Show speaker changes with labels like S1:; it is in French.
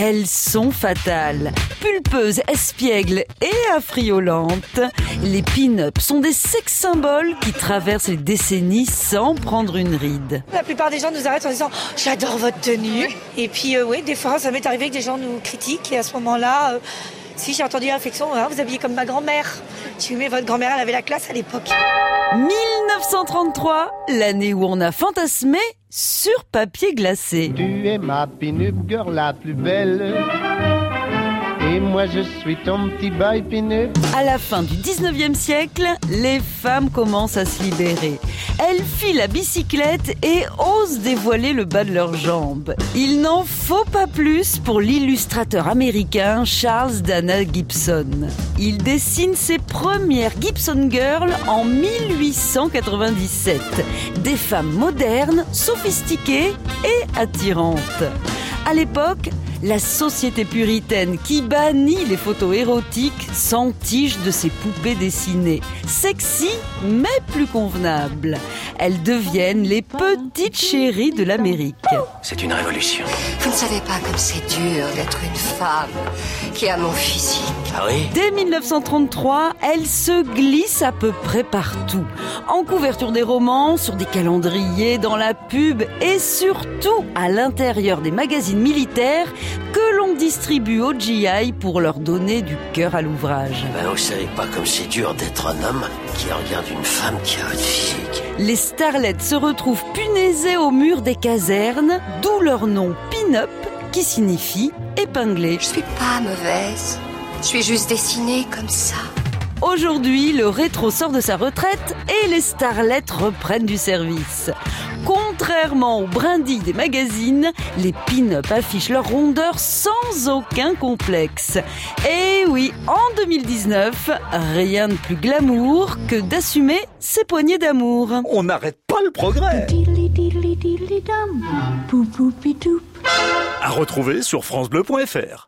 S1: elles sont fatales. Pulpeuses, espiègles et affriolantes, les pin-ups sont des sex symboles qui traversent les décennies sans prendre une ride.
S2: La plupart des gens nous arrêtent en disant j'adore votre tenue. Et puis euh, oui, des fois ça m'est arrivé que des gens nous critiquent et à ce moment-là, euh, si j'ai entendu réflexion, ah, vous habillez comme ma grand-mère. Tu mais votre grand-mère, elle avait la classe à l'époque.
S1: 1933, l'année où on a fantasmé sur papier glacé.
S3: Tu es ma pin-up girl la plus belle. Et moi je suis ton petit.
S1: À la fin du 19e siècle, les femmes commencent à se libérer. Elles filent la bicyclette et osent dévoiler le bas de leurs jambes. Il n'en faut pas plus pour l'illustrateur américain Charles Dana Gibson. Il dessine ses premières Gibson Girls en 1897. Des femmes modernes, sophistiquées et attirantes. À l'époque, la société puritaine qui bannit les photos érotiques s'entiche de ces poupées dessinées. Sexy, mais plus convenables. Elles deviennent les petites chéries de l'Amérique.
S4: C'est une révolution.
S5: Vous ne savez pas comme c'est dur d'être une femme qui a mon physique.
S4: Ah oui?
S1: Dès 1933, elle se glisse à peu près partout. En couverture des romans, sur des calendriers, dans la pub et surtout à l'intérieur des magazines militaires que l'on distribue au GI pour leur donner du cœur à l'ouvrage.
S4: Ben, vous savez pas comme c'est dur d'être un homme qui regarde une femme qui a votre physique.
S1: Les starlettes se retrouvent punaisées au mur des casernes, d'où leur nom pin-up qui signifie épinglé.
S5: Je suis pas mauvaise. Je suis juste dessinée comme ça.
S1: Aujourd'hui, le rétro sort de sa retraite et les starlettes reprennent du service. Contrairement aux brindilles des magazines, les pin-up affichent leur rondeur sans aucun complexe. Et oui, en 2019, rien de plus glamour que d'assumer ses poignées d'amour.
S6: On n'arrête pas le progrès. À retrouver sur francebleu.fr.